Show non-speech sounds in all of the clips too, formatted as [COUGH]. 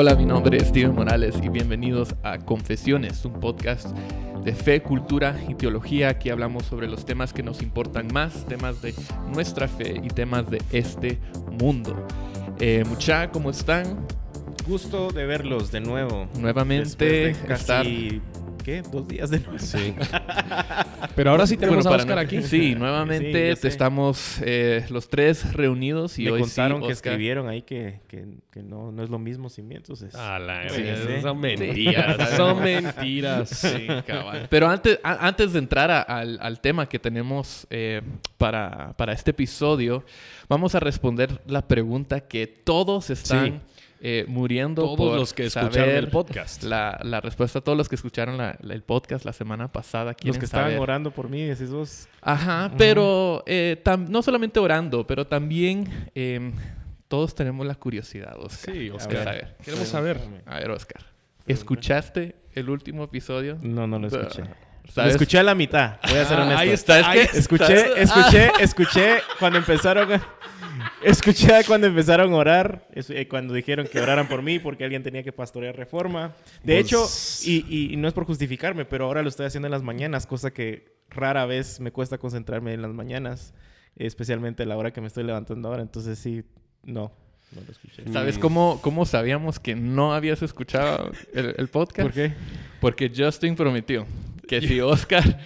Hola, mi nombre es Steven Morales y bienvenidos a Confesiones, un podcast de fe, cultura y teología. Aquí hablamos sobre los temas que nos importan más, temas de nuestra fe y temas de este mundo. Eh, mucha, ¿cómo están? Gusto de verlos de nuevo. Nuevamente estar- ¿qué? Dos días de nuevo. Sí. [LAUGHS] Pero ahora sí tenemos Bueno, a Oscar no- aquí. Sí, nuevamente Sí, estamos eh, los tres reunidos y Me hoy contaron sí, que Oscar- escribieron ahí que, que, que no, no es lo mismo sin mí, entonces... A la Sí. Son mentiras. [LAUGHS] Son mentiras. Sí, cabal. Pero antes, a- antes de entrar a- al, al tema que tenemos eh, para, para este episodio, vamos a responder la pregunta que todos están Sí. Eh, muriendo Todos por los que escucharon saber el podcast. La, la respuesta a todos los que escucharon la- la- el podcast la semana pasada. Los que estaban saber. orando por mí, decís vos. Ajá, pero eh, no solamente orando, pero también eh, todos tenemos la curiosidad, Oscar. Sí, Oscar. saber. Queremos saber. A ver, Oscar. ¿Escuchaste el último episodio? No, no lo escuché. Lo escuché a la mitad, voy a ser Ah, honesto. ahí está, es que-. Escuché, escuché, [LAUGHS] escuché cuando empezaron a... Escuché cuando empezaron a orar, eh, cuando dijeron que oraran por mí porque alguien tenía que pastorear reforma. De Pues- hecho, y, y no es por justificarme, pero ahora lo estoy haciendo en las mañanas, cosa que rara vez me cuesta concentrarme en las mañanas, especialmente a la hora que me estoy levantando ahora. Entonces sí, no, no lo escuché. ¿Sabes cómo, cómo sabíamos que no habías escuchado el, el podcast? ¿Por qué? Porque Justin prometió que si [LAUGHS] Oscar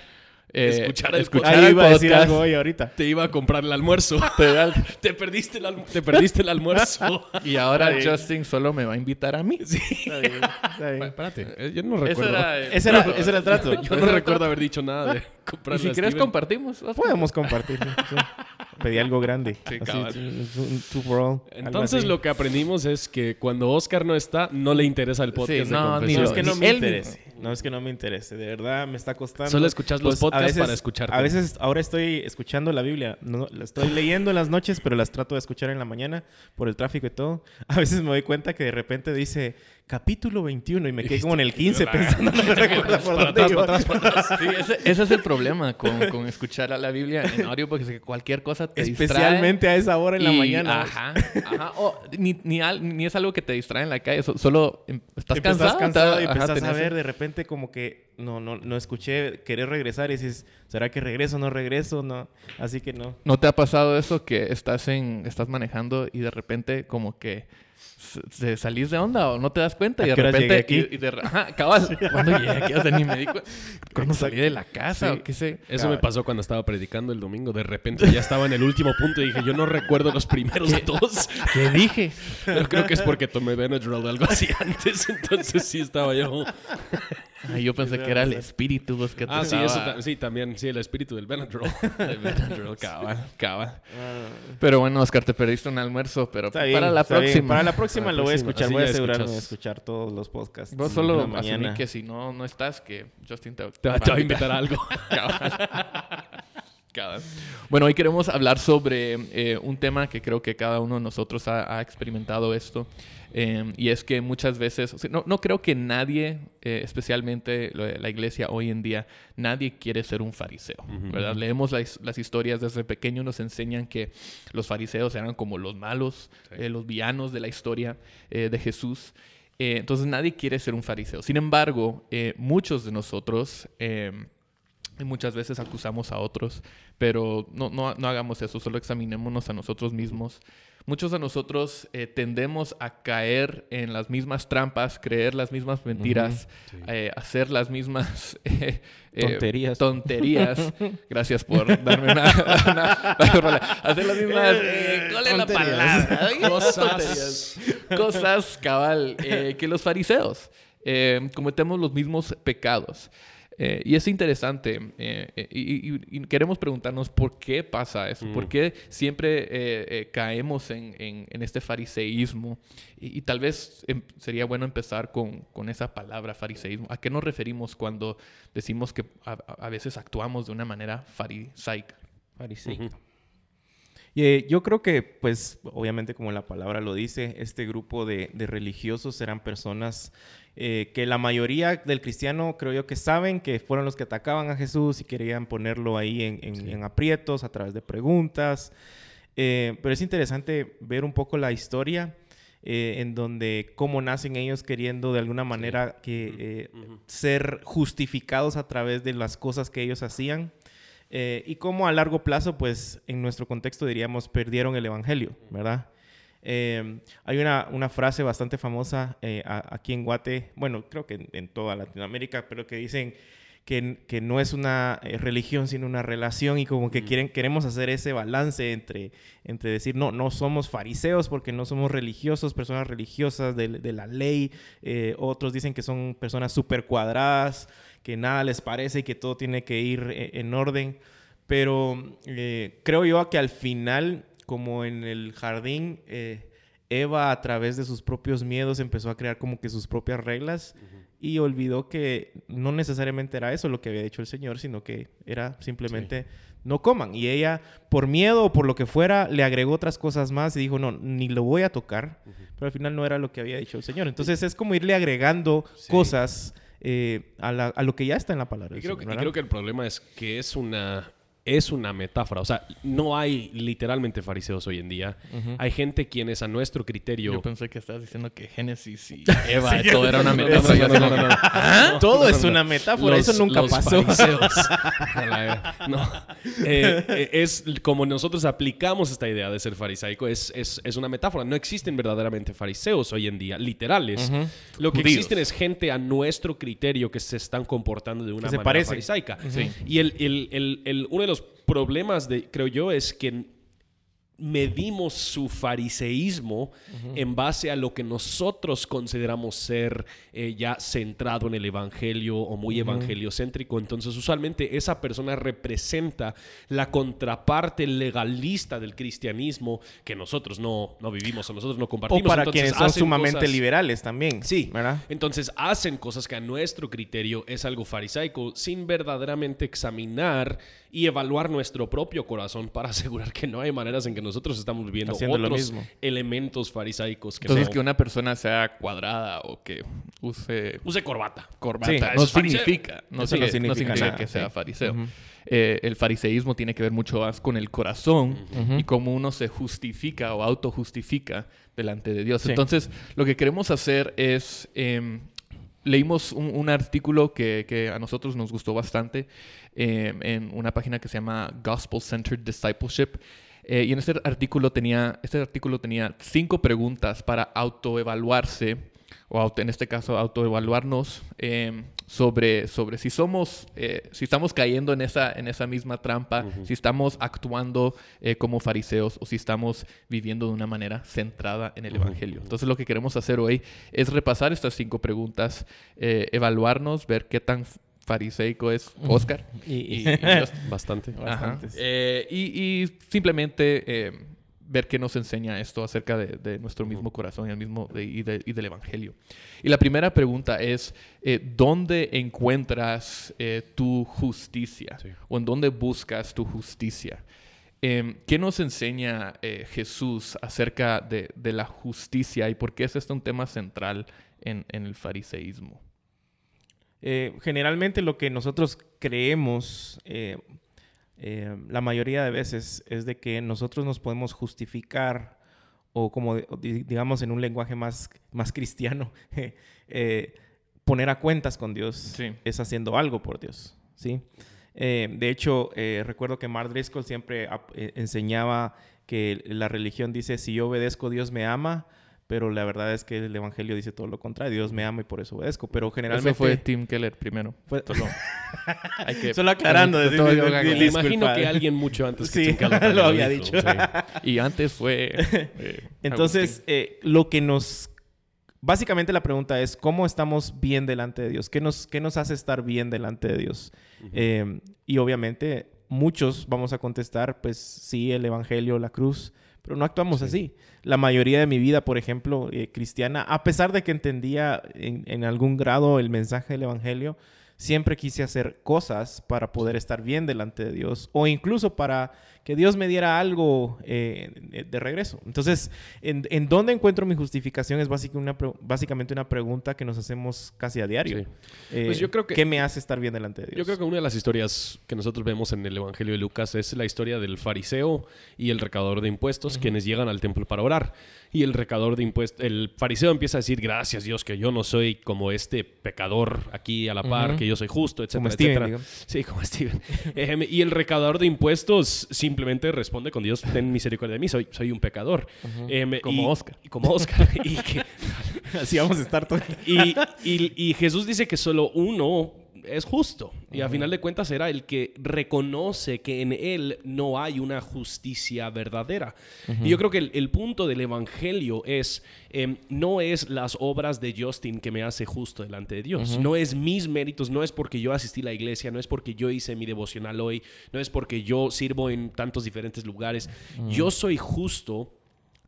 eh, Escuchara el el iba a decir podcast, algo hoy ahorita. Te iba a comprar el almuerzo. [LAUGHS] [LAUGHS] te perdiste el alm- te perdiste el almuerzo. [LAUGHS] y ahora. Justin solo me va a invitar a mí. Está bien, está bien. Espérate, eh, yo no Ese recuerdo. era el- Ese era, ese era el trato. Yo no recuerdo haber dicho nada de Y comprarle si quieres compartimos. Podemos compartirlo. sí. Pedí algo grande. [LAUGHS] Sí, Así, cabal. un- un two for all, Entonces lo que aprendimos es que cuando Oscar no está, no le interesa el podcast Sí, de no, ni No es que no me él interese. No es que no me interese. De verdad me está costando. Solo escuchas los Pues, a podcasts veces- para escucharte. A veces ahora estoy escuchando la Biblia. No, la estoy leyendo en las noches, pero las trato de escuchar en la mañana por el tráfico y todo. [LAUGHS] A veces me doy cuenta que de repente dice capítulo 21 y me quedé como en el 15 pensando. No [LAUGHS] me recuerdo por Para dónde atrás, iba. para atrás, para atrás. Sí, ese, ese es el problema con, con escuchar a la Biblia en audio, porque es que cualquier cosa te distrae. Especialmente a esa hora en la mañana. Ajá, ajá. O ni, ni, al- ni es algo que te distrae en la calle, so- solo em- estás cansado. cansado y ajá, empezás a ver de repente como que no, no, no escuché querer regresar y dices, ¿será que regreso no regreso? No. Así que no. ¿No te ha pasado eso que estás en estás manejando y de repente como que se salís de onda o no te das cuenta y ¿A de qué repente aquí? y, y de ajá, cabal, cuando llegué aquí, o sea, ni me di cuenta. [LAUGHS] Cuando salí de la casa Sí. o qué sé. Eso me pasó cuando estaba predicando el domingo. De repente ya estaba en el último punto y dije, yo no recuerdo los primeros dos. [LAUGHS] ¿Qué dije? Pero creo que es porque tomé Benadryl o algo así [LAUGHS] antes. Entonces sí estaba yo. Ay, yo pensé que era el espíritu vos, que te Ah, sí, eso ta- sí, también. Sí, el espíritu del Benadryl. [LAUGHS] El Benadryl, cabal, cabal. Pero bueno, Oscar, te perdiste un almuerzo, pero Está bien, para la está bien. próxima. Para la próxima Para la lo voy a próxima. escuchar. Así voy a asegurarme de escuchas. escuchar todos los podcasts. Vos solo la asumí que si no, no estás, que Justin te, Te, va- te va a invitar a algo. [LAUGHS] [LAUGHS] Bueno, hoy queremos hablar sobre eh, un tema que creo que cada uno de nosotros ha, ha experimentado esto. eh, y es que muchas veces, o sea, no, no creo que nadie, eh, especialmente la iglesia hoy en día, nadie quiere ser un fariseo. ¿verdad? Leemos las, las historias desde pequeño, nos enseñan que los fariseos eran como los malos, los villanos de la historia de Jesús. Entonces nadie quiere ser un fariseo. Sin embargo, muchos de nosotros... eh, y muchas veces acusamos a otros, pero no, no, no hagamos eso, solo examinémonos a nosotros mismos. Muchos de nosotros eh, tendemos a caer en las mismas trampas, creer las mismas mentiras, Sí. eh, hacer las mismas [LAUGHS] eh, eh, Tonterías. tonterías. [LAUGHS] Gracias por darme una... [LAUGHS] una- una- hacer las mismas... eh, ¿Cuál es la Tonterías. palabra? Cosas. Cosas, cabal, eh, que los fariseos. Eh, cometemos los mismos pecados. Eh, y es interesante eh, eh, y, y- y queremos preguntarnos por qué pasa eso, por qué siempre eh, eh, caemos en, en- en este fariseísmo. Y, y tal vez em, sería bueno empezar con, con esa palabra fariseísmo. ¿A qué nos referimos cuando decimos que a, a- veces actuamos de una manera farisaica? Fariseo. Y eh, yo creo que, pues, obviamente como la palabra lo dice, este grupo de, de religiosos eran personas eh, que la mayoría del cristiano creo yo que saben que fueron los que atacaban a Jesús y querían ponerlo ahí en, en- en aprietos a través de preguntas. Eh, pero es interesante ver un poco la historia eh, en donde cómo nacen ellos queriendo de alguna manera que, eh, ser justificados a través de las cosas que ellos hacían. Eh, y cómo a largo plazo, pues en nuestro contexto diríamos, perdieron el Evangelio, ¿verdad? hay una, una, frase bastante famosa aquí en Guate, bueno, creo que en toda Latinoamérica, pero que dicen que, no es una eh, religión, sino una relación y como que quieren, queremos hacer ese balance entre, entre decir, no, no somos fariseos porque no somos religiosos, personas religiosas de, la ley, eh, otros dicen que son personas súper cuadradas, que nada les parece y que todo tiene que ir eh, en orden, pero creo yo que al final, como en el jardín, Eva a través de sus propios miedos empezó a crear como que sus propias reglas y olvidó que no necesariamente era eso lo que había dicho el Señor, sino que era simplemente no coman. Y ella, por miedo o por lo que fuera, le agregó otras cosas más y dijo, no, ni lo voy a tocar. Pero al final no era lo que había dicho el Señor. Entonces es como irle agregando cosas eh, a, lo que ya está en la palabra. y creo que el problema es que es una es una metáfora. O sea, no hay literalmente fariseos hoy en día. Hay gente quienes a nuestro criterio... Yo pensé que estabas diciendo que Génesis y [LAUGHS] Eva, todo era una metáfora. no, no, no, ¿Ah? Todo es una metáfora. Eso nunca pasó. [LAUGHS] no. Eh, eh, es como nosotros aplicamos esta idea de ser farisaico. Es, es, es, una metáfora. No existen verdaderamente fariseos hoy en día, literales. Lo que existen es gente a nuestro criterio que se están comportando de una manera farisaica. Y el, el, el, el, uno de los problemas, de, creo yo, es que medimos su fariseísmo en base a lo que nosotros consideramos ser eh, ya centrado en el evangelio o muy evangeliocéntrico. Entonces, usualmente esa persona representa la contraparte legalista del cristianismo que nosotros no, no vivimos o nosotros no compartimos. O para quienes son sumamente liberales también. Sí, ¿verdad? Entonces, hacen cosas que a nuestro criterio es algo farisaico sin verdaderamente examinar y evaluar nuestro propio corazón para [LAUGHS] asegurar que no hay maneras en que nosotros estamos viviendo otros elementos farisaicos. Que Entonces, que una persona sea cuadrada o que use... Use corbata. Corbata. no, significa, no, significa, que sea fariseo. Eh, el fariseísmo tiene que ver mucho más con el corazón y cómo uno se justifica o autojustifica delante de Dios. Entonces, lo que queremos hacer es... Em, leímos un, artículo que, que, a nosotros nos gustó bastante eh, en una página que se llama Gospel Centered Discipleship. Eh, y en este artículo tenía, este artículo tenía cinco preguntas para autoevaluarse, o en este caso autoevaluarnos em, sobre, sobre si somos, eh, si estamos cayendo en esa, en esa misma trampa, si estamos actuando como fariseos o si estamos viviendo de una manera centrada en el Evangelio. Entonces lo que queremos hacer hoy es repasar estas cinco preguntas, evaluarnos, ver qué tan fariseico es Oscar. y, [LAUGHS] bastante. Eh, y, simplemente eh, ver qué nos enseña esto acerca de, nuestro mismo corazón y, el mismo y, del Evangelio. Y la primera pregunta es, eh, ¿dónde encuentras tu justicia? ¿O en dónde buscas tu justicia? Em, ¿Qué nos enseña Jesús acerca de, la justicia y por qué es este un tema central en el fariseísmo? Eh, generalmente lo que nosotros creemos eh, eh, la mayoría de veces es de que nosotros nos podemos justificar o como digamos en un lenguaje más, más cristiano, [LAUGHS] poner a cuentas con Dios es haciendo algo por Dios. ¿sí? de hecho, recuerdo que Mark Driscoll siempre enseñaba que la religión dice, si yo obedezco, Dios me ama, pero la verdad es que el evangelio dice todo lo contrario. Dios me ama y por eso obedezco. Pero generalmente. Eso fue Tim Keller primero. Solo, [LAUGHS] hay que... Solo aclarando. me imagino que alguien mucho antes que Tim Keller [LAUGHS] lo había dicho. Y antes fue. Eh, Entonces, eh, lo que nos. Básicamente la pregunta es: ¿cómo estamos bien delante de Dios? ¿Qué nos, qué nos hace estar bien delante de Dios? Eh, y obviamente, muchos vamos a contestar: pues sí, el evangelio, la cruz pero no actuamos así. La mayoría de mi vida, por ejemplo, eh, cristiana, a pesar de que entendía en, algún grado el mensaje del Evangelio, siempre quise hacer cosas para poder estar bien delante de Dios o incluso para que Dios me diera algo eh, de regreso. Entonces, ¿en, ¿en, dónde encuentro mi justificación? Es una, básicamente una pregunta que nos hacemos casi a diario. Eh, pues yo creo que, ¿Qué me hace estar bien delante de Dios? Yo creo que una de las historias que nosotros vemos en el Evangelio de Lucas es la historia del fariseo y el recaudador de impuestos, quienes llegan al templo para orar. Y el recaudador de impuestos, el fariseo empieza a decir, gracias Dios que yo no soy como este pecador aquí a la par, que yo soy justo, etcétera, como etcétera. sí, como [LAUGHS] Steven. Em, y el recaudador de impuestos simplemente responde con Dios, ten misericordia de mí, soy, soy un pecador. Em, como Oscar. Como Oscar. y [LAUGHS] Así vamos a estar todos. y, y Jesús dice que solo uno es justo. Y a final de cuentas era el que reconoce que en él no hay una justicia verdadera. Y yo creo que el, punto del Evangelio es, em, no es las obras de Justin que me hace justo delante de Dios. No es mis méritos, no es porque yo asistí a la iglesia, no es porque yo hice mi devocional hoy, no es porque yo sirvo en tantos diferentes lugares. Yo soy justo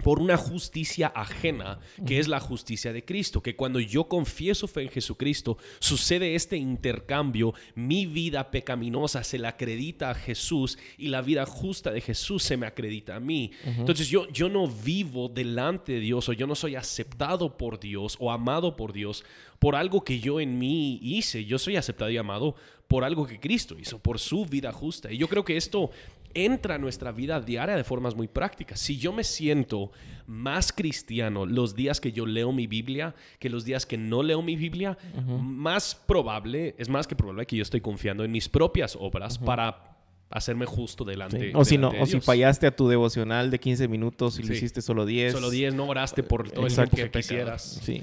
por una justicia ajena, que es la justicia de Cristo, que cuando yo confieso fe en Jesucristo, sucede este intercambio, mi vida pecaminosa se la acredita a Jesús y la vida justa de Jesús se me acredita a mí. Entonces yo, yo no vivo delante de Dios o yo no soy aceptado por Dios o amado por Dios por algo que yo en mí hice, yo soy aceptado y amado por algo que Cristo hizo, por su vida justa. Y yo creo que esto entra a nuestra vida diaria de formas muy prácticas. Si yo me siento más cristiano los días que yo leo mi Biblia que los días que no leo mi Biblia, más probable, es más que probable que yo estoy confiando en mis propias obras para hacerme justo delante. O si no, o si fallaste a tu devocional de 15 minutos y lo hiciste solo 10. Solo 10, no oraste por todo el tiempo que quisieras. Sí.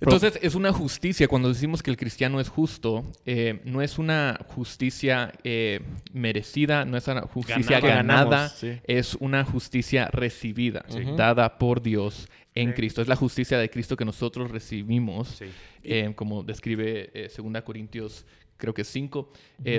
Entonces es una justicia, cuando decimos que el cristiano es justo, eh, no es una justicia eh, merecida, no es una justicia ganada, es una justicia recibida, dada por Dios en Cristo. Es la justicia de Cristo que nosotros recibimos, eh, como describe 2 Corintios creo que 5,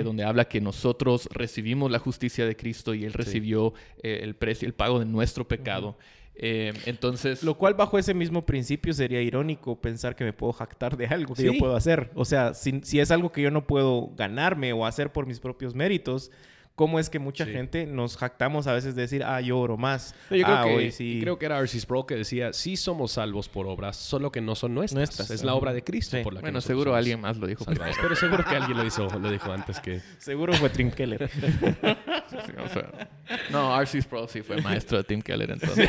donde habla que nosotros recibimos la justicia de Cristo y Él recibió el precio, el pago de nuestro pecado. Eh, entonces. Lo cual, bajo ese mismo principio, sería irónico pensar que me puedo jactar de algo que yo puedo hacer. O sea, si, si, es algo que yo no puedo ganarme o hacer por mis propios méritos, cómo es que mucha gente nos jactamos a veces de decir, ah, yo oro más. yo creo, ah, que, sí. creo que era Arcis Pro que decía, sí somos salvos por obras, solo que no son nuestras. Es la obra de Cristo por la Bueno, seguro alguien más lo dijo. Pero seguro que alguien lo, hizo, [LAUGHS] lo dijo antes que... Seguro fue Tim Keller. [LAUGHS] no, Arcis Pro sí fue maestro de Tim Keller, [LAUGHS] entonces.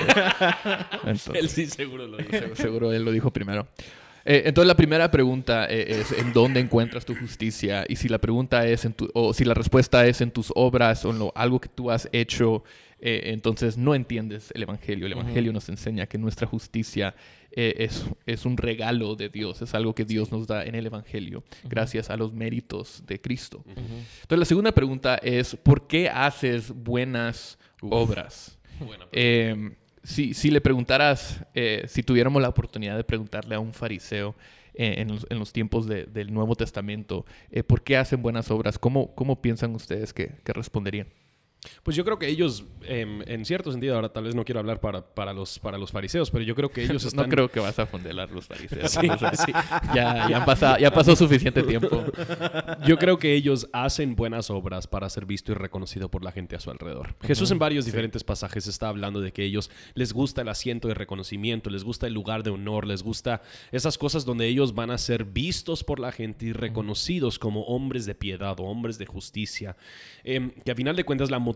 él sí seguro lo dijo. Seguro él lo dijo primero. Eh, entonces la primera pregunta eh, es en dónde encuentras tu justicia y si la pregunta es en tu, o si la respuesta es en tus obras o en lo, algo que tú has hecho, eh, entonces no entiendes el evangelio. El evangelio nos enseña que nuestra justicia es, es, un regalo de Dios, es algo que Dios nos da en el evangelio gracias a los méritos de Cristo. Entonces la segunda pregunta es ¿por qué haces buenas obras? [LAUGHS] si, si le preguntaras, eh, si tuviéramos la oportunidad de preguntarle a un fariseo eh, en, los, en, los, tiempos del Nuevo Testamento, eh, ¿por qué hacen buenas obras? ¿Cómo, cómo piensan ustedes que, que responderían? Pues yo creo que ellos, em, en cierto sentido, ahora tal vez no quiero hablar para, para, los, para los fariseos, pero yo creo que ellos [LAUGHS] están... No creo que vas a fondelar los fariseos. [LAUGHS] sí, Ya, ya, ya pasó suficiente tiempo. [LAUGHS] Yo creo que ellos hacen buenas obras para ser visto y reconocido por la gente a su alrededor. Jesús en varios diferentes pasajes está hablando de que ellos les gusta el asiento de reconocimiento, les gusta el lugar de honor, les gusta esas cosas donde ellos van a ser vistos por la gente y reconocidos como hombres de piedad o hombres de justicia. Em, que a final de cuentas la motivación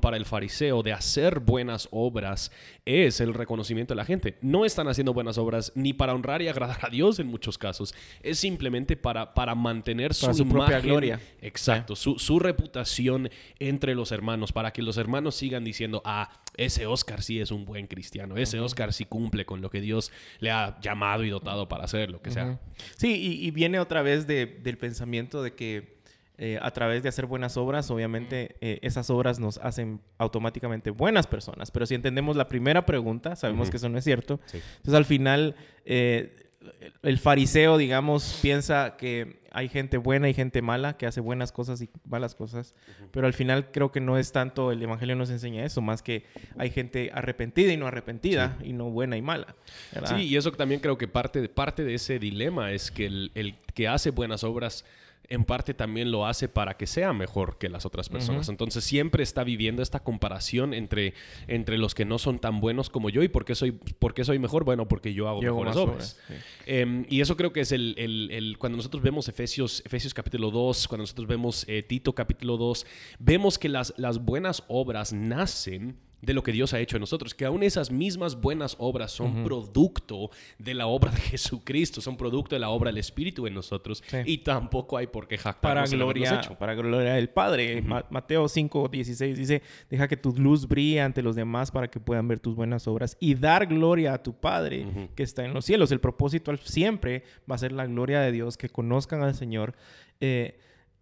para el fariseo de hacer buenas obras es el reconocimiento de la gente. No están haciendo buenas obras ni para honrar y agradar a Dios en muchos casos. Es simplemente para, para mantener su, propia gloria. Exacto, su, su, reputación entre los hermanos, para que los hermanos sigan diciendo, ah, ese Oscar sí es un buen cristiano, ese Oscar sí cumple con lo que Dios le ha llamado y dotado para hacer, lo que sea. Sí, y, viene otra vez del pensamiento de que eh, a través de hacer buenas obras, obviamente eh, esas obras nos hacen automáticamente buenas personas. Pero si entendemos la primera pregunta, sabemos que eso no es cierto. Entonces al final eh, el fariseo, digamos, piensa que hay gente buena y gente mala, que hace buenas cosas y malas cosas. Pero al final creo que no es tanto, el Evangelio nos enseña eso, más que hay gente arrepentida y no arrepentida, y no buena y mala. Sí, y eso también creo que parte de, parte de ese dilema es que el, el que hace buenas obras en parte también lo hace para que sea mejor que las otras personas. Entonces siempre está viviendo esta comparación entre, entre los que no son tan buenos como yo y por qué soy, por qué soy mejor. Bueno, porque yo hago mejores obras. Em, y eso creo que es el, el, cuando nosotros vemos Efesios, Efesios capítulo 2, cuando nosotros vemos eh, Tito capítulo 2, vemos que las, las buenas obras nacen de lo que Dios ha hecho en nosotros, que aún esas mismas buenas obras son producto de la obra de [LAUGHS] Jesucristo, son producto de la obra del Espíritu en nosotros y tampoco hay por qué jactarnos para gloria, hecho. Para gloria del Padre. Mateo 5, 16 dice, deja que tu luz brille ante los demás para que puedan ver tus buenas obras y dar gloria a tu Padre que está en los cielos. El propósito siempre va a ser la gloria de Dios, que conozcan al Señor. Eh,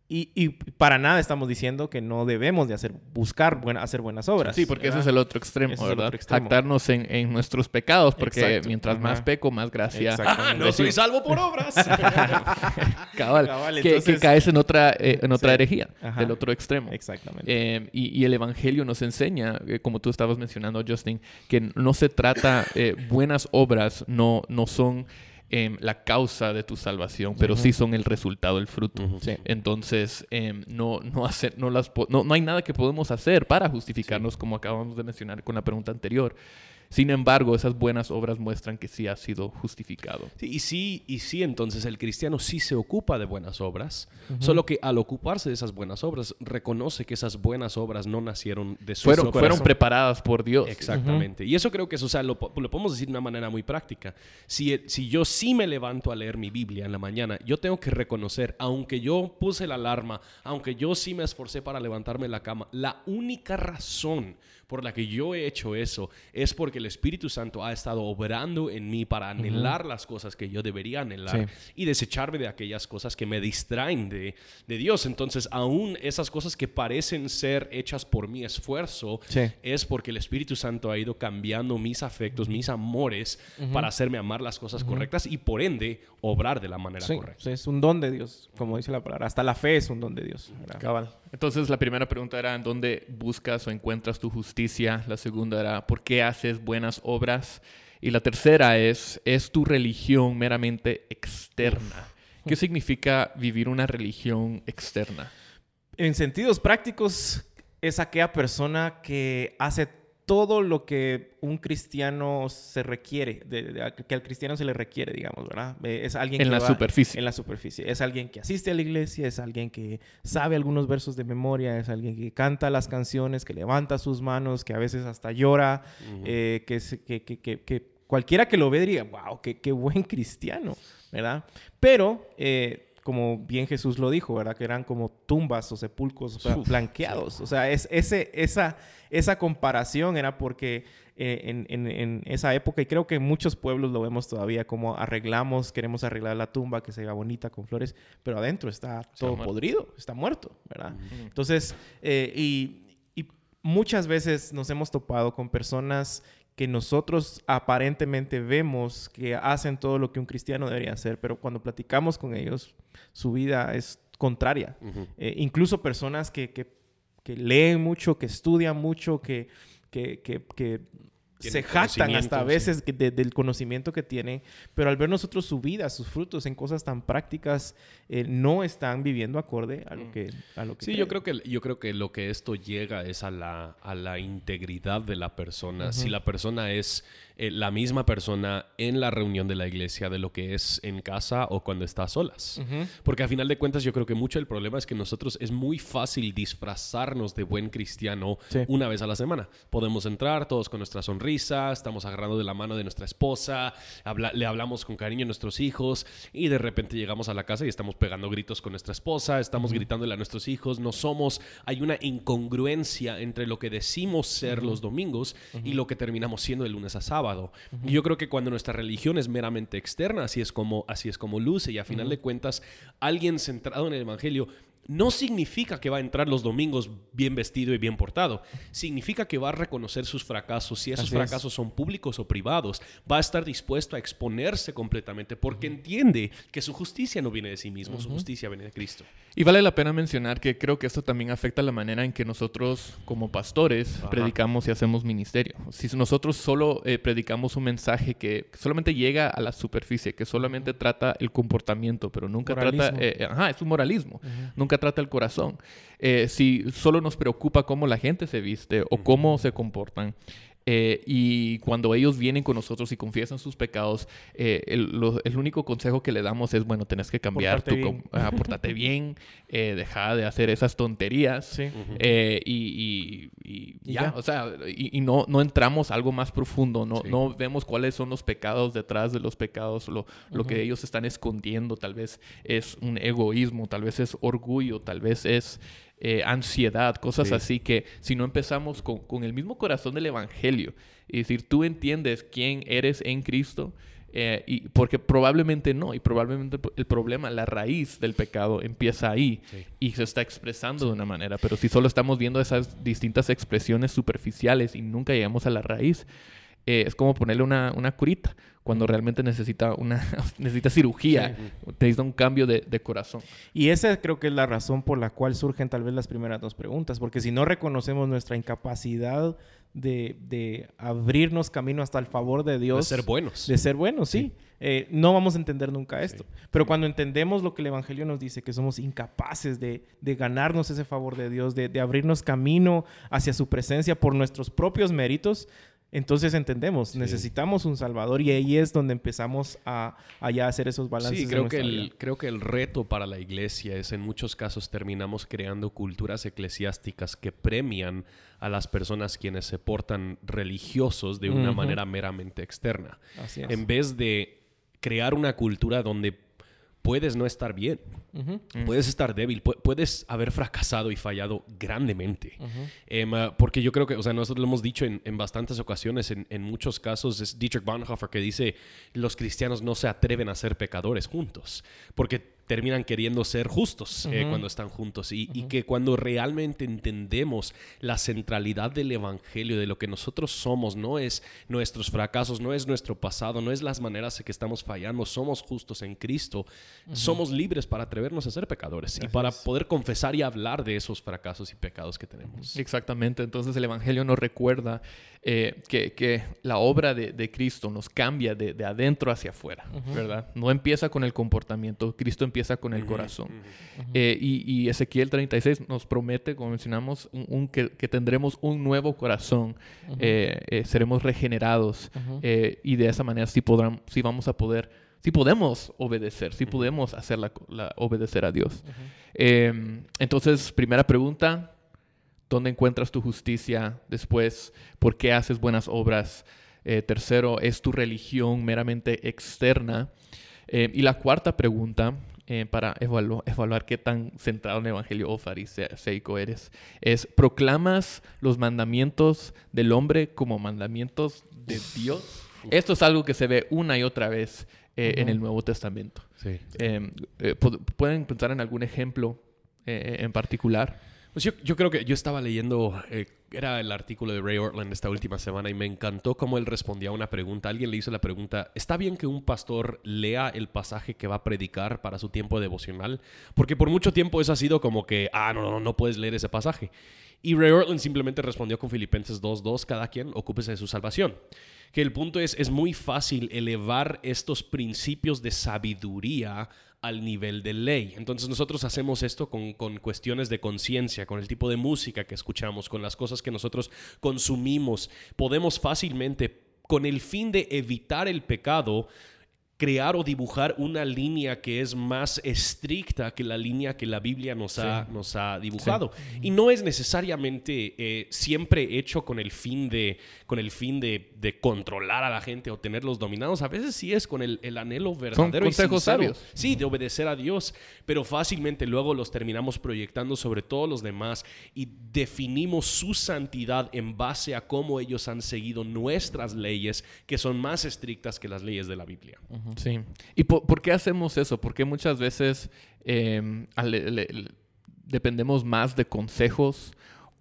y, para nada estamos diciendo que no debemos de hacer, buscar hacer buenas obras. Sí, porque ese es el otro extremo, ¿verdad? Jactarnos en, nuestros pecados, porque mientras más peco, más gracia. no soy salvo por obras. [LAUGHS] Cabal. que, caes en otra, eh, en otra herejía, del otro extremo. Exactamente. Eh, y, el Evangelio nos enseña, eh, como tú estabas mencionando, Justin, que no se trata, buenas obras no, no son Em, la causa de tu salvación, pero sí son el resultado, el fruto. Entonces, em, no, no, hacer, no, las, no, no hay nada que podemos hacer para justificarnos, como acabamos de mencionar con la pregunta anterior. Sin embargo, esas buenas obras muestran que sí ha sido justificado. y sí, y sí, entonces el cristiano sí se ocupa de buenas obras, solo que al ocuparse de esas buenas obras, reconoce que esas buenas obras no nacieron de su Fueron, fueron preparadas por Dios. Exactamente. Y eso creo que eso, o sea, lo, podemos decir de una manera muy práctica. Si, si yo sí me levanto a leer mi Biblia en la mañana, yo tengo que reconocer, aunque yo puse la alarma, aunque yo sí me esforcé para levantarme en la cama, la única razón por la que yo he hecho eso es porque el Espíritu Santo ha estado obrando en mí para anhelar las cosas que yo debería anhelar y desecharme de aquellas cosas que me distraen de, de, Dios. Entonces, aún esas cosas que parecen ser hechas por mi esfuerzo, es porque el Espíritu Santo ha ido cambiando mis afectos, mis amores, para hacerme amar las cosas correctas y por ende obrar de la manera correcta. Es un don de Dios, como dice la palabra. Hasta la fe es un don de Dios. Cabal. Entonces, la primera pregunta era, ¿en dónde buscas o encuentras tu justicia? La segunda era, ¿por qué haces buenas obras? Y la tercera es, ¿es tu religión meramente externa? ¿Qué significa vivir una religión externa? En sentidos prácticos, es aquella persona que hace todo lo que un cristiano se requiere, que al cristiano se le requiere, digamos, ¿verdad? Es alguien en la superficie. En la superficie. Es alguien que asiste a la iglesia, es alguien que sabe algunos versos de memoria, es alguien que canta las canciones, que levanta sus manos, que a veces hasta llora, eh, que, que, cualquiera que lo ve diría, wow, qué, qué buen [LAUGHS] cristiano, ¿verdad? Pero... Eh, como bien Jesús lo dijo, ¿verdad? Que eran como tumbas o sepulcros blanqueados. O sea, es, ese, esa, esa comparación era porque eh, en, en, esa época, y creo que en muchos pueblos lo vemos todavía, como arreglamos, queremos arreglar la tumba, que se vea bonita con flores, pero adentro está todo podrido, está muerto, ¿verdad? Entonces, eh, y, y muchas veces nos hemos topado con personas que nosotros aparentemente vemos que hacen todo lo que un cristiano debería hacer, pero cuando platicamos con ellos, su vida es contraria. Eh, incluso personas que, que, que, leen mucho, que estudian mucho, que, que, se jactan hasta a veces del conocimiento que tienen, pero al ver nosotros su vida, sus frutos en cosas tan prácticas, eh, no están viviendo acorde a lo mm. que... A lo que sí, yo creo que, yo creo que lo que esto llega es a la, a la integridad de la persona. Si la persona es eh, la misma persona en la reunión de la iglesia de lo que es en casa o cuando está a solas. Porque a final de cuentas yo creo que mucho el problema es que nosotros es muy fácil disfrazarnos de buen cristiano una vez a la semana. Podemos entrar todos con nuestra sonrisa, estamos agarrando de la mano de nuestra esposa, le hablamos con cariño a nuestros hijos y de repente llegamos a la casa y estamos pegando gritos con nuestra esposa, estamos gritándole a nuestros hijos, no somos, hay una incongruencia entre lo que decimos ser los domingos y lo que terminamos siendo el lunes a sábado. Y yo creo que cuando nuestra religión es meramente externa, así es como, así es como luce y a final de cuentas alguien centrado en el Evangelio no significa que va a entrar los domingos bien vestido y bien portado. Significa que va a reconocer sus fracasos, si esos fracasos son públicos o privados. Va a estar dispuesto a exponerse completamente porque entiende que su justicia no viene de sí mismo, su justicia viene de Cristo. Y vale la pena mencionar que creo que esto también afecta la manera en que nosotros como pastores predicamos y hacemos ministerio. Si nosotros solo eh, predicamos un mensaje que solamente llega a la superficie, que solamente trata el comportamiento, pero nunca trata... Eh, eh, ajá, es un moralismo. Nunca trata el corazón. si solo nos preocupa cómo la gente se viste o cómo se comportan, eh, y cuando ellos vienen con nosotros y confiesan sus pecados, eh, el, único consejo que le damos es, bueno, tenés que cambiar, tu, bien. [LAUGHS] portate bien, eh, deja de hacer esas tonterías y, ya, o sea, y, no, no entramos algo más profundo, no, no vemos cuáles son los pecados detrás de los pecados, lo, lo que ellos están escondiendo, tal vez es un egoísmo, tal vez es orgullo, tal vez es... Eh, ansiedad, cosas así que si no empezamos con, el mismo corazón del Evangelio y decir, tú entiendes quién eres en Cristo, eh, y porque probablemente no, y probablemente el problema, la raíz del pecado empieza ahí y se está expresando de una manera, pero si solo estamos viendo esas distintas expresiones superficiales y nunca llegamos a la raíz, eh, es como ponerle una, una curita cuando realmente necesita una [LAUGHS] necesita cirugía, necesita un cambio de, de, corazón. Y esa creo que es la razón por la cual surgen tal vez las primeras dos preguntas, porque si no reconocemos nuestra incapacidad de, de abrirnos camino hasta el favor de Dios. De ser buenos. De ser buenos, sí. Eh, no vamos a entender nunca esto. Pero cuando entendemos lo que el Evangelio nos dice, que somos incapaces de, de ganarnos ese favor de Dios, de, de abrirnos camino hacia su presencia por nuestros propios méritos, entonces entendemos, necesitamos un Salvador y ahí es donde empezamos a, a hacer esos balances. Sí, creo, que el, creo que el reto para la iglesia es en muchos casos terminamos creando culturas eclesiásticas que premian a las personas quienes se portan religiosos de una manera meramente externa. Así es. En vez de crear una cultura donde puedes no estar bien, puedes estar débil, puedes haber fracasado y fallado grandemente. Em, ah, porque yo creo que, o sea, nosotros lo hemos dicho en, bastantes ocasiones, en, en, muchos casos es Dietrich Bonhoeffer que dice, los cristianos no se atreven a ser pecadores juntos, porque terminan queriendo ser justos eh, cuando están juntos. Y, que cuando realmente entendemos la centralidad del Evangelio, de lo que nosotros somos, no es nuestros fracasos, no es nuestro pasado, no es las maneras en que estamos fallando, somos justos en Cristo, somos libres para atrevernos a ser pecadores y para poder confesar y hablar de esos fracasos y pecados que tenemos. Exactamente, entonces el Evangelio nos recuerda eh, que, la obra de, Cristo nos cambia de, adentro hacia afuera, ¿verdad? No empieza con el comportamiento, Cristo empieza con el corazón. Eh, y, Ezequiel 36 nos promete, como mencionamos, un, que, tendremos un nuevo corazón, eh, seremos regenerados y de esa manera sí, podrán, sí vamos a poder sí podemos obedecer, sí podemos hacer obedecer a Dios. entonces, primera pregunta, ¿Dónde encuentras tu justicia? Después, ¿por qué haces buenas obras? Eh, tercero, ¿es tu religión meramente externa? Eh, y la cuarta pregunta, eh, para evaluar qué tan centrado en el Evangelio o fariseico eres, es, ¿proclamas los mandamientos del hombre como mandamientos de Dios? Esto es algo que se ve una y otra vez en el Nuevo Testamento. ¿Pueden pensar en algún ejemplo en particular? Pues yo, creo que yo estaba leyendo, eh, era el artículo de Ray Ortland esta última semana y me encantó cómo él respondía a una pregunta. Alguien le hizo la pregunta, ¿está bien que un pastor lea el pasaje que va a predicar para su tiempo devocional? Porque por mucho tiempo eso ha sido como que, ah, no, no, no puedes leer ese pasaje. Y Ray Ortland simplemente respondió con Filipenses 2.2, cada quien ocúpese de su salvación. Que el punto es, es muy fácil elevar estos principios de sabiduría al nivel de ley. Entonces nosotros hacemos esto con, cuestiones de conciencia, con el tipo de música que escuchamos, con las cosas que nosotros consumimos. Podemos fácilmente, con el fin de evitar el pecado, crear o dibujar una línea que es más estricta que la línea que la Biblia nos, ha, nos ha dibujado. Y no es necesariamente eh, siempre hecho con el fin, de, con el fin de, controlar a la gente o tenerlos dominados. A veces sí es con el, anhelo verdadero Son consejos sabios. Sí, de obedecer a Dios, pero fácilmente luego los terminamos proyectando sobre todos los demás y definimos su santidad en base a cómo ellos han seguido nuestras leyes, que son más estrictas que las leyes de la Biblia. Sí. ¿Y por, qué hacemos eso? Porque muchas veces em, dependemos más de consejos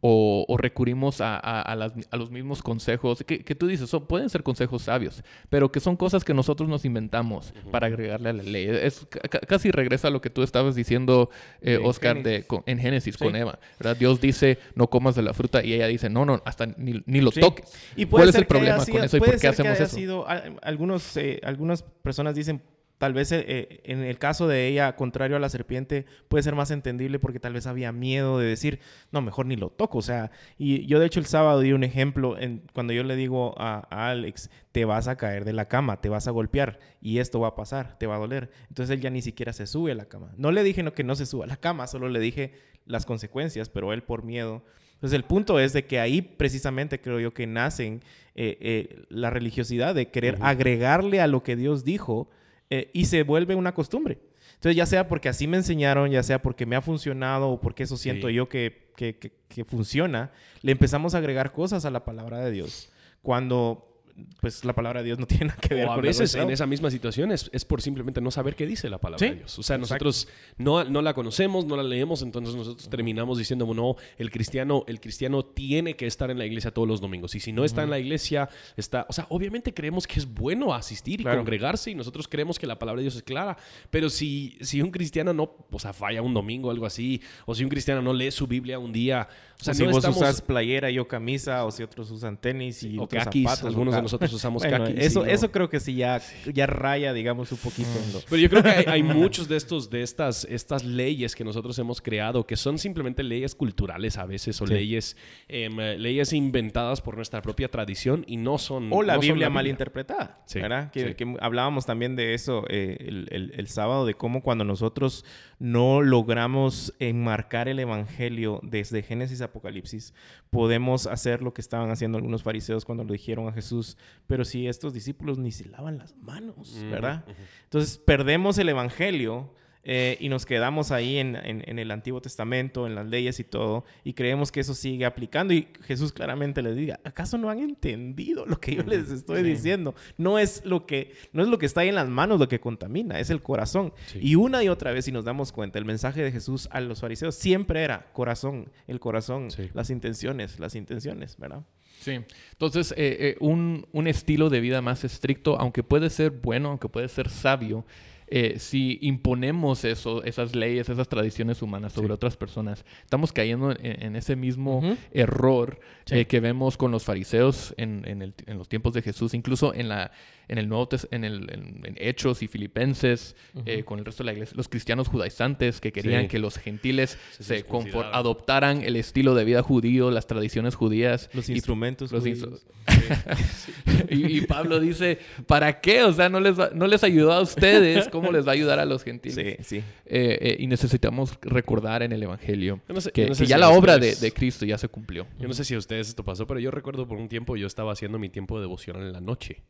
o, recurrimos a, los mismos consejos que, tú dices, son, pueden ser consejos sabios, pero que son cosas que nosotros nos inventamos para agregarle a la ley. Es, casi regresa a lo que tú estabas diciendo, eh, Oscar, De, en Génesis con Eva. ¿verdad? Dios dice, no comas de la fruta y ella dice, no, no, hasta ni, ni lo toques. ¿Y ¿Cuál es el problema con eso y por qué hacemos eso? Sido, algunos, eh, algunas personas dicen, Tal vez eh, eh, en el caso de ella, contrario a la serpiente, puede ser más entendible porque tal vez había miedo de decir, no, mejor ni lo toco. O sea, y yo de hecho el sábado di un ejemplo en, cuando yo le digo a, Alex, te vas a caer de la cama, te vas a golpear y esto va a pasar, te va a doler. Entonces él ya ni siquiera se sube a la cama. No le dije no, que no se suba a la cama, solo le dije las consecuencias, pero él por miedo. Entonces el punto es de que ahí precisamente creo yo que nacen eh, la religiosidad de querer agregarle a lo que Dios dijo eh, y se vuelve una costumbre. Entonces, ya sea porque así me enseñaron, ya sea porque me ha funcionado o porque eso siento yo que, que, que, funciona, le empezamos a agregar cosas a la palabra de Dios. Cuando pues la palabra de Dios no [LAUGHS] tiene nada que ver o a veces en esa misma situación es, por simplemente no saber qué dice la palabra de Dios. O sea, nosotros no, no, la conocemos, no la leemos, entonces nosotros terminamos diciendo, no, el cristiano, el cristiano tiene que estar en la iglesia todos los domingos. Y si no está en la iglesia, está... O sea, obviamente creemos que es bueno asistir y congregarse y nosotros creemos que la palabra de Dios es clara. Pero si, si un cristiano no, o sea, falla un domingo o algo así, o si un cristiano no lee su Biblia un día... O sea, si vos usas playera, y yo camisa, o si otros usan tenis y otros zapatos, algunos nosotros usamos bueno, Eso, eso creo que sí ya, ya raya, digamos, un poquito. Pero yo creo que hay, muchos de estos, de estas, estas leyes que nosotros hemos creado que son simplemente leyes culturales a veces o leyes, em, leyes inventadas por nuestra propia tradición y no son. O la Biblia mal interpretada. ¿verdad? Que, hablábamos también de eso eh, el, el sábado, de cómo cuando nosotros no logramos enmarcar el Evangelio desde Génesis a Apocalipsis, podemos hacer lo que estaban haciendo algunos fariseos cuando lo dijeron a Jesús, pero si estos discípulos ni se lavan las manos, ¿verdad? Entonces perdemos el Evangelio eh, y nos quedamos ahí en, el Antiguo Testamento, en las leyes y todo, y creemos que eso sigue aplicando. Y Jesús claramente les diga, ¿acaso no han entendido lo que yo les estoy diciendo? No es, lo que, no es lo que está ahí en las manos lo que contamina, es el corazón. Y una y otra vez, si nos damos cuenta, el mensaje de Jesús a los fariseos siempre era corazón, el corazón, las intenciones, las intenciones, ¿verdad? Sí, entonces eh, eh, un, un estilo de vida más estricto, aunque puede ser bueno, aunque puede ser sabio, eh, si imponemos eso, esas leyes, esas tradiciones humanas sobre otras personas, estamos cayendo en, ese mismo error eh, que vemos con los fariseos en, en, los tiempos de Jesús, incluso en la en el Nuevo en, el, en, Hechos y Filipenses, eh, con el resto de la iglesia, los cristianos judaizantes que querían que los gentiles se, adoptaran el estilo de vida judío, las tradiciones judías. Los instrumentos los [LAUGHS] y, Pablo dice, ¿para qué? O sea, no les, no les ayudó a ustedes, ¿cómo les va a ayudar a los gentiles? Sí, sí. Eh, eh, y necesitamos recordar en el Evangelio que, ya la obra de, Cristo ya se cumplió. Yo no sé si a ustedes esto pasó, pero yo recuerdo por un tiempo yo estaba haciendo mi tiempo de devoción en la noche.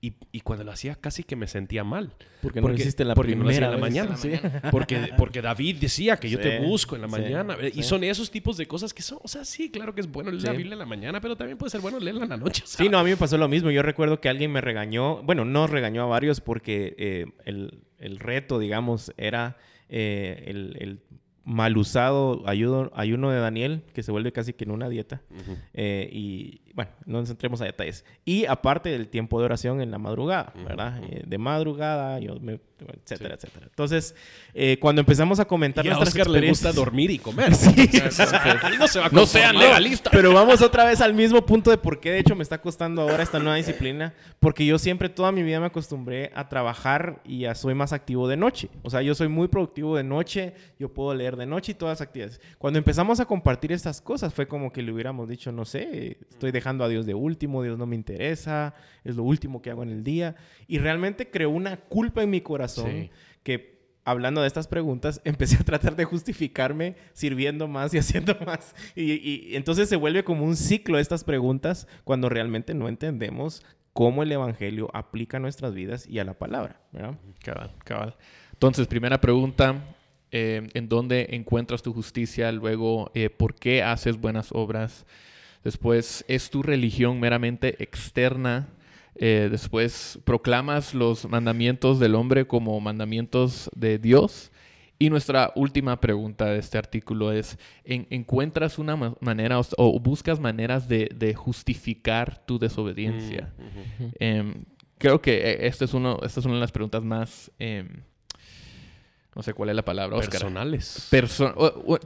y y, cuando lo hacía casi que me sentía mal. Porque no lo hiciste la primera la mañana. [LAUGHS] Porque, porque David decía que yo te busco en la mañana. Y son esos tipos de cosas que son, o sea, sí, claro que es bueno leer la Biblia en la mañana, pero también puede ser bueno leerla en la noche. Sí, no, a mí me pasó lo mismo. Yo recuerdo que alguien me regañó, bueno, no regañó a varios porque eh, el, el, reto, digamos, era eh, el, el mal usado ayuno, de Daniel, que se vuelve casi que en una dieta. Eh, y bueno, no nos entremos a detalles. Y aparte del tiempo de oración en la madrugada, ¿verdad? Eh, de madrugada, yo me etcétera, etcétera. Entonces, eh, cuando empezamos a comentar y a Oscar le gusta dormir y comer. [LAUGHS] [LAUGHS] no, sean legalistas. Pero vamos otra vez al mismo punto de por qué, de hecho, me está costando ahora esta nueva disciplina. Porque yo siempre, toda mi vida me acostumbré a trabajar y soy más activo de noche. O sea, yo soy muy productivo de noche, yo puedo leer de noche y todas las actividades. Cuando empezamos a compartir estas cosas, fue como que le hubiéramos dicho, no sé, estoy dejando a Dios de último, Dios no me interesa, es lo último que hago en el día. Y realmente creó una culpa en mi corazón que hablando de estas preguntas, [LAUGHS] empecé a tratar de justificarme sirviendo más y [LAUGHS] haciendo más. Y, entonces se vuelve como un ciclo estas preguntas cuando realmente no entendemos cómo el Evangelio aplica a nuestras vidas y a la palabra. Cabal, cabal. Entonces, primera pregunta, eh, ¿en dónde encuentras tu justicia? Luego, eh, ¿por qué haces buenas obras? Después, ¿es tu religión meramente externa? Eh, después proclamas los mandamientos del hombre como mandamientos de Dios. Y nuestra última pregunta de este artículo es, ¿encuentras una manera o, buscas maneras de, justificar tu desobediencia? Mm, em, creo que eh, esta es, uno, esta es una de las preguntas más... Em, no sé cuál es la palabra, Oscar. Personales.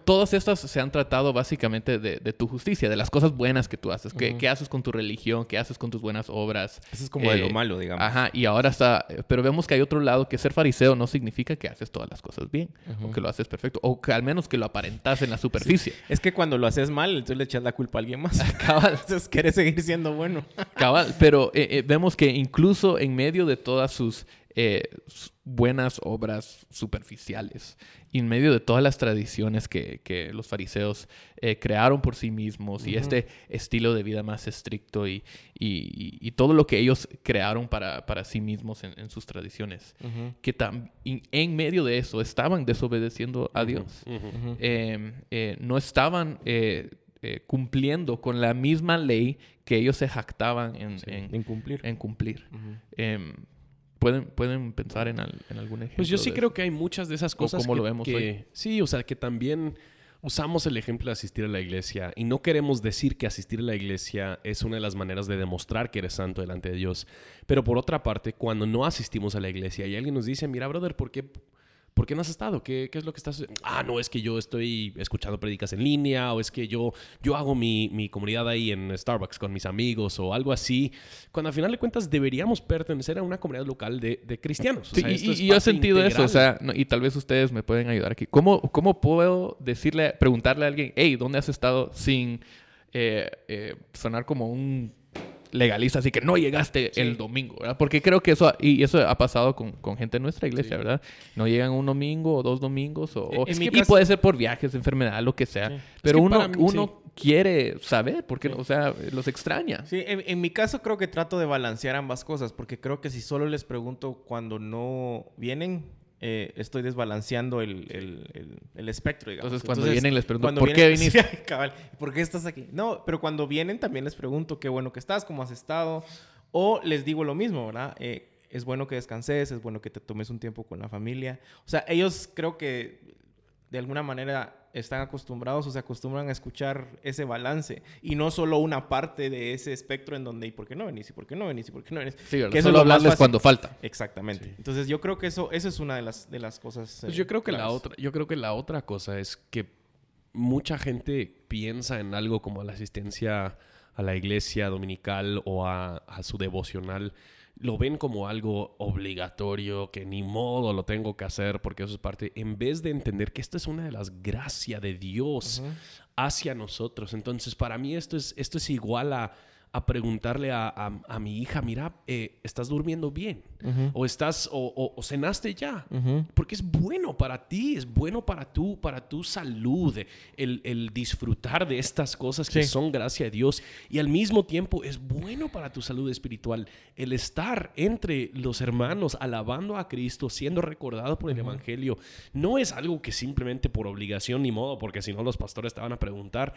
todas estas se han tratado básicamente de, tu justicia, de las cosas buenas que tú haces. ¿Qué, haces con tu religión? ¿Qué haces con tus buenas obras? Eso es como de lo eh, malo, digamos. Ajá, y ahora está... Pero vemos que hay otro lado, que ser fariseo no significa que haces todas las cosas bien, o que lo haces perfecto, o que al menos que lo aparentas en la superficie. Es que cuando lo haces mal, entonces le echas la culpa a alguien más. [LAUGHS] Cabal. [LAUGHS] entonces quieres seguir siendo bueno. Cabal, pero eh, eh, vemos que incluso en medio de todas sus eh, buenas obras superficiales. Y en medio de todas las tradiciones que, los fariseos eh, crearon por sí mismos y este estilo de vida más estricto y, todo lo que ellos crearon para, sí mismos en, sus tradiciones, que en medio de eso estaban desobedeciendo a Dios. Em, eh, no estaban... cumpliendo con la misma ley que ellos se jactaban en, cumplir. En cumplir. ¿Pueden, pueden pensar en, en algún ejemplo. Pues yo sí creo que hay muchas de esas cosas. como lo vemos hoy. Sí, o sea, que también usamos el ejemplo de asistir a la iglesia y no queremos decir que asistir a la iglesia es una de las maneras de demostrar que eres santo delante de Dios. Pero por otra parte, cuando no asistimos a la iglesia y alguien nos dice, mira, brother, ¿por qué? ¿Por qué no has estado? ¿Qué, ¿Qué, es lo que estás...? Ah, no, es que yo estoy escuchando predicas en línea o es que yo, yo hago mi, mi comunidad ahí en Starbucks con mis amigos o algo así. Cuando al final de cuentas deberíamos pertenecer a una comunidad local de, de cristianos. Sí, y, yo he sentido eso, o sea, y tal vez ustedes me pueden ayudar aquí. ¿Cómo, cómo puedo decirle, preguntarle a alguien, hey, ¿dónde has estado sin eh, eh, sonar como un legalista, así que no llegaste el domingo, ¿verdad? Porque creo que eso, y eso ha pasado con, con gente en nuestra iglesia, ¿verdad? No llegan un domingo o dos domingos, o, y puede ser por viajes, enfermedad, lo que sea. Pero uno, uno quiere saber, porque, o sea, los extraña. Sí, en, en, mi caso creo que trato de balancear ambas cosas, porque creo que si solo les pregunto cuando no vienen, eh, estoy desbalanceando el, el, el, espectro, digamos. Entonces, cuando vienen les pregunto, ¿por qué [LAUGHS] viniste? ¿por qué estás aquí? No, pero cuando vienen también les pregunto qué bueno que estás, cómo has estado, o les digo lo mismo, ¿verdad? Eh, es bueno que descanses, es bueno que te tomes un tiempo con la familia. O sea, ellos creo que de alguna manera están acostumbrados o se acostumbran a escuchar ese balance y no solo una parte de ese espectro en donde ¿y por qué no venís? ¿y por qué no venís? ¿y por qué no venís? Sí, que solo hablarles cuando falta. Exactamente. Entonces yo creo que eso, eso es una de las, de las cosas. Pues yo creo que la otra, yo creo que la otra cosa es que mucha gente piensa en algo como la asistencia a la iglesia dominical o a, a su devocional lo ven como algo obligatorio, que ni modo lo tengo que hacer porque eso es parte, en vez de entender que esto es una de las gracias de Dios hacia nosotros. Entonces, para mí esto es, esto es igual a a preguntarle a, mi hija, mira, eh, ¿estás durmiendo bien? O estás, o, cenaste ya. Porque es bueno para ti, es bueno para tú, para tu salud, el, disfrutar de estas cosas que son gracias a Dios. Y al mismo tiempo es bueno para tu salud espiritual el estar entre los hermanos, alabando a Cristo, siendo recordado por el Evangelio. No es algo que simplemente por obligación ni modo, porque si no los pastores te van a preguntar.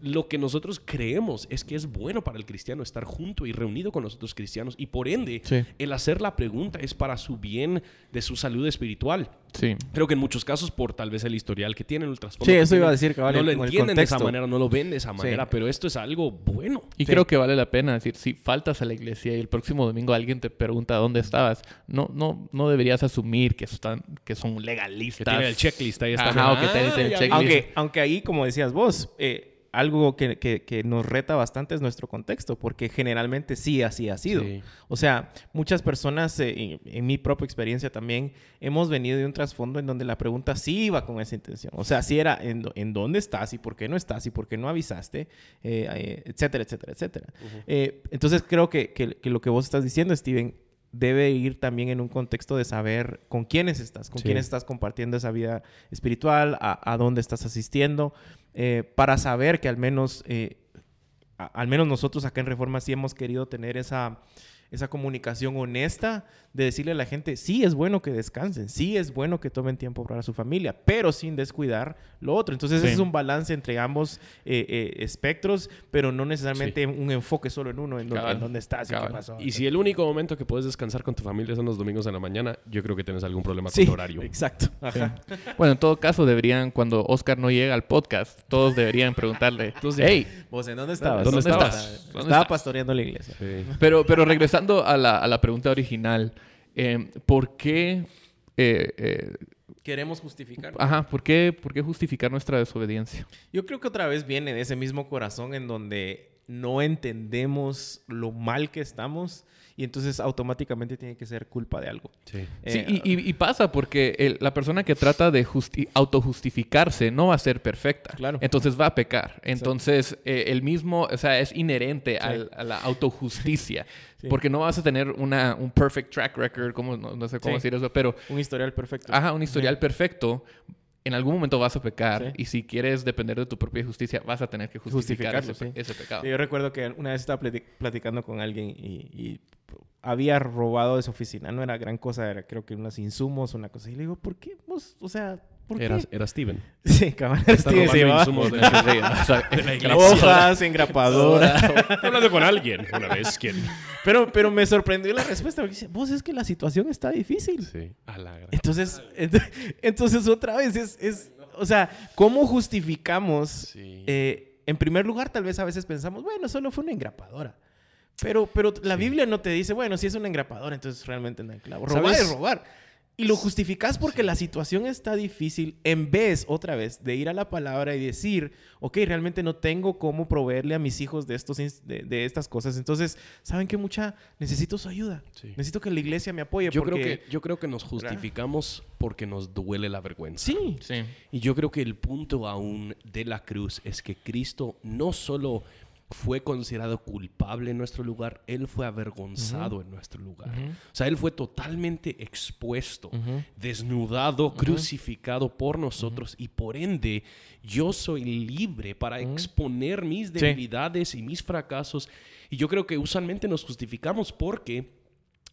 Lo que nosotros creemos es que es bueno para el cristiano cristiano estar junto y reunido con los otros cristianos y por ende el hacer la pregunta es para su bien de su salud espiritual. Sí. Creo que en muchos casos por tal vez el historial que tienen, el trasfondo. Sí, eso iba a decir, No lo entienden de esa manera, no lo ven de esa manera, pero esto es algo bueno. Y creo que vale la pena decir, si faltas a la iglesia y el próximo domingo alguien te pregunta dónde estabas, no, no, no deberías asumir que, están, que son legalistas. Que el checklist ahí está. Ajá, o que el checklist. Aunque, aunque ahí, como decías vos, eh, algo que, que, nos reta bastante es nuestro contexto, porque generalmente sí así ha sido. O sea, muchas personas, eh, en, mi propia experiencia también, hemos venido de un trasfondo en donde la pregunta sí iba con esa intención. O sea, sí era en, en dónde estás y por qué no estás y por qué no avisaste, eh, eh, etcétera, etcétera, etcétera. entonces creo que, que, lo que vos estás diciendo, Steven, debe ir también en un contexto de saber con quiénes estás, con quiénes estás compartiendo esa vida espiritual, a, a dónde estás asistiendo. Eh, para saber que al menos, eh, al menos nosotros acá en Reforma sí hemos querido tener esa, esa comunicación honesta de decirle a la gente, sí es bueno que descansen, sí es bueno que tomen tiempo para su familia, pero sin descuidar lo otro. Entonces Sí. es un balance entre ambos eh, eh, espectros, pero no necesariamente un enfoque solo en uno, en, donde, Cabal. en dónde estás y qué pasó. Y si el único momento que puedes descansar con tu familia son los domingos en la mañana, yo creo que tienes algún problema Sí, con el horario. exacto. Ajá. Bueno, en todo caso, deberían, cuando Oscar no llega al podcast, todos deberían preguntarle, [LAUGHS] hey, ¿Vos en dónde estabas? ¿Dónde estabas? Estaba, ¿Dónde estaba estás? pastoreando la iglesia. Sí. Pero, pero regresando a la, a la pregunta original, eh, ¿por qué, eh, eh, Queremos justificar. ajá, ¿por qué, por qué justificar nuestra desobediencia? Yo creo que otra vez viene de ese mismo corazón en donde no entendemos lo mal que estamos y entonces automáticamente tiene que ser culpa de algo. Sí. Sí, Eh, y, y- y pasa porque el- la persona que trata de justi- autojustificarse no va a ser perfecta. Claro. Entonces va a pecar. Entonces, eh, el mismo, o sea, es inherente al- a la autojusticia. [LAUGHS] Sí. Porque no vas a tener una, un perfect track record, como, no, no sé cómo Sí. decir eso, pero, un historial perfecto. ajá, un historial perfecto. En algún momento vas a pecar Sí. y si quieres depender de tu propia justicia, vas a tener que justificar ese, sí. ese pecado. Yo recuerdo que una vez estaba plati- platicando con alguien y, y había robado de su oficina. No era gran cosa, era creo que unos insumos, una cosa. Y le digo, ¿por qué vos? O sea, ¿por qué? Era, era Steven. Sí, cabrón. Sí, va. insumos de [LAUGHS] de la Hojas, engrapadoras. [LAUGHS] Hablando con alguien una vez. ¿Quién? pero, pero me sorprendió la respuesta. Porque dice, vos es que la situación está difícil. Sí. A la gran- Entonces, [LAUGHS] ent- entonces otra vez es, es, o sea, ¿cómo justificamos? Sí. eh, en primer lugar, tal vez a veces pensamos, bueno, solo fue una engrapadora. Pero, pero la Biblia no te dice, bueno, si es una engrapadora, entonces realmente no hay clavo. Robar ¿Sabes? es robar. Y lo justificas porque la situación está difícil en vez, otra vez, de ir a la palabra y decir, ok, realmente no tengo cómo proveerle a mis hijos de, estos, de, de estas cosas. Entonces, ¿saben qué? Mucha, necesito su ayuda. Sí. Necesito que la iglesia me apoye. Yo, porque... creo que, yo creo que nos justificamos porque nos duele la vergüenza. Sí, Sí. Y yo creo que el punto aún de la cruz es que Cristo no solo fue considerado culpable en nuestro lugar, Él fue avergonzado en nuestro lugar. O sea, Él fue totalmente expuesto, desnudado, crucificado por nosotros y por ende yo soy libre para exponer mis debilidades y mis fracasos. Y yo creo que usualmente nos justificamos porque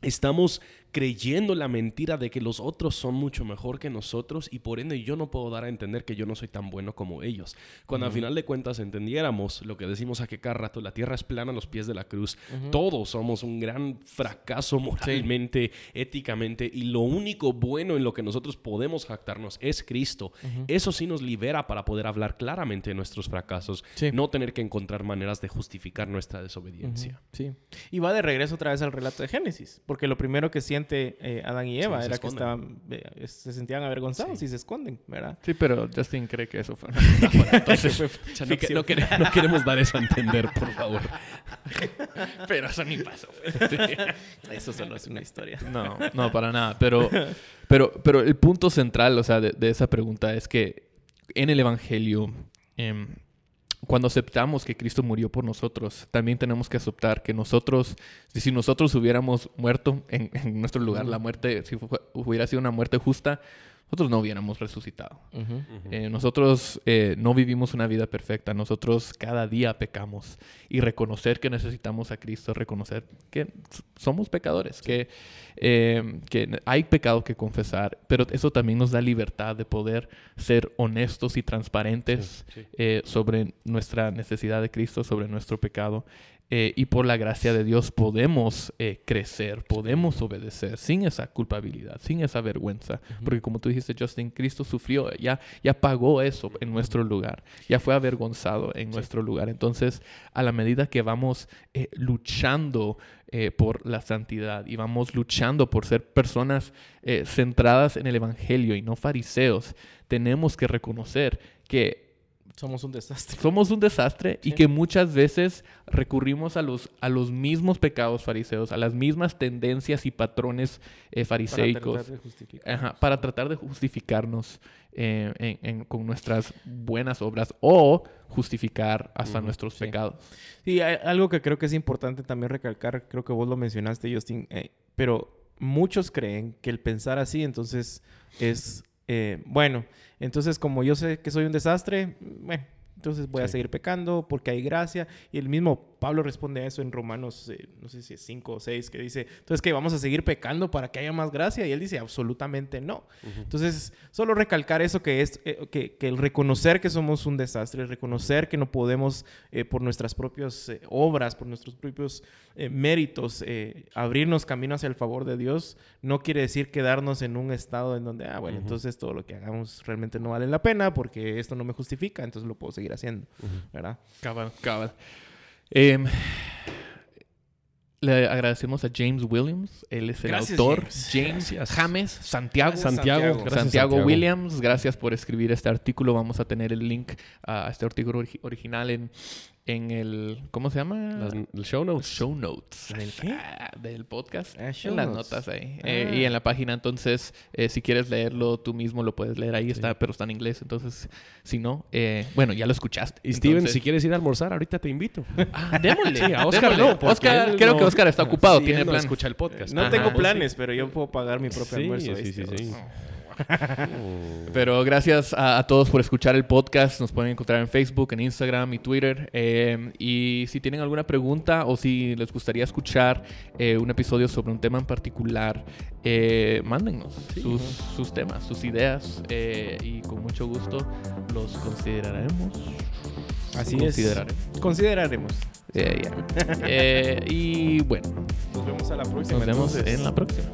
estamos creyendo la mentira de que los otros son mucho mejor que nosotros y por ende yo no puedo dar a entender que yo no soy tan bueno como ellos. Cuando al final de cuentas entendiéramos lo que decimos aquí cada rato, la tierra es plana a los pies de la cruz, todos somos un gran fracaso moralmente, éticamente y lo único bueno en lo que nosotros podemos jactarnos es Cristo. Eso sí nos libera para poder hablar claramente de nuestros fracasos, Sí. no tener que encontrar maneras de justificar nuestra desobediencia. Sí. Y va de regreso otra vez al relato de Génesis, porque lo primero que siente eh, Adán y Eva Sí, se era que estaban, eh, se sentían avergonzados y se esconden, ¿verdad? Sí, pero Justin cree que eso fue. [LAUGHS] Entonces, no, que- no quere- no queremos dar eso a entender, por favor. [LAUGHS] pero eso ni pasó. [LAUGHS] Eso solo es una historia. No, no, para nada. Pero, pero, pero el punto central, o sea, de, de esa pregunta es que en el Evangelio, em, cuando aceptamos que Cristo murió por nosotros, también tenemos que aceptar que nosotros, si nosotros hubiéramos muerto en, en nuestro lugar, la muerte, si hubiera sido una muerte justa, nosotros no hubiéramos resucitado. Eh, nosotros eh, no vivimos una vida perfecta, nosotros cada día pecamos y reconocer que necesitamos a Cristo, reconocer que somos pecadores, que, eh, que hay pecado que confesar, pero eso también nos da libertad de poder ser honestos y transparentes Sí, sí. eh, sobre nuestra necesidad de Cristo, sobre nuestro pecado. Eh, y por la gracia de Dios podemos eh, crecer, podemos obedecer sin esa culpabilidad, sin esa vergüenza. Porque como tú dijiste, Justin, Cristo sufrió, ya, ya pagó eso en nuestro lugar, ya fue avergonzado en nuestro lugar. Entonces, a la medida que vamos eh, luchando por la santidad y vamos luchando por ser personas centradas en el Evangelio y no fariseos, tenemos que reconocer que Somos un desastre. somos un desastre y que muchas veces recurrimos a los, a los mismos pecados fariseos, a las mismas tendencias y patrones eh, Para fariseicos, tratar de justificar. ajá, para tratar de justificarnos eh, en- en- con nuestras buenas obras o justificar hasta nuestros sí. pecados. Sí, hay algo que creo que es importante también recalcar, creo que vos lo mencionaste, Justin, eh, pero muchos creen que el pensar así entonces es, eh, bueno, entonces como yo sé que soy un desastre, bueno, entonces voy a seguir pecando porque hay gracia y el mismo Pablo responde a eso en Romanos, eh, no sé si es 5 o 6, que dice, entonces que vamos a seguir pecando para que haya más gracia. Y él dice, absolutamente no. Entonces, solo recalcar eso que es, eh, que, que, el reconocer que somos un desastre, el reconocer que no podemos eh, por nuestras propias obras, por nuestros propios méritos, abrirnos camino hacia el favor de Dios, no quiere decir quedarnos en un estado en donde, ah, bueno, entonces todo lo que hagamos realmente no vale la pena porque esto no me justifica, entonces lo puedo seguir haciendo, ¿verdad? Cabal, cabal. Em, le agradecemos a James Williams, él es el autor. James, James Santiago. Santiago, Santiago, Williams, gracias por escribir este artículo. Vamos a tener el link a este artículo original en en el. ¿Cómo se llama? Las, el show notes. Show notes. ¿En el qué? Ah, del podcast. Ah, en las notas ahí. Eh, y en la página, entonces, eh, si quieres leerlo tú mismo, lo puedes leer ahí, está, pero está en inglés. Entonces, si no, eh, bueno, ya lo escuchaste. Y Steven, si quieres ir a almorzar, ahorita te invito. Ah, démosle. Sí, a Oscar no. Oscar, creo que Oscar está ocupado. tiene plan. escucha el podcast. No tengo planes, pero yo puedo pagar mi propio almuerzo. Sí, sí, sí. [LAUGHS] Pero gracias a, todos por escuchar el podcast. Nos pueden encontrar en Facebook, en Instagram y Twitter. Eh, y si tienen alguna pregunta o si les gustaría escuchar eh, un episodio sobre un tema en particular, eh, mándennos sus, temas, sus ideas. y con mucho gusto los consideraremos. Así consideraremos. es. Consideraremos. [LAUGHS] y bueno. Nos vemos a la próxima. Nos vemos en la próxima.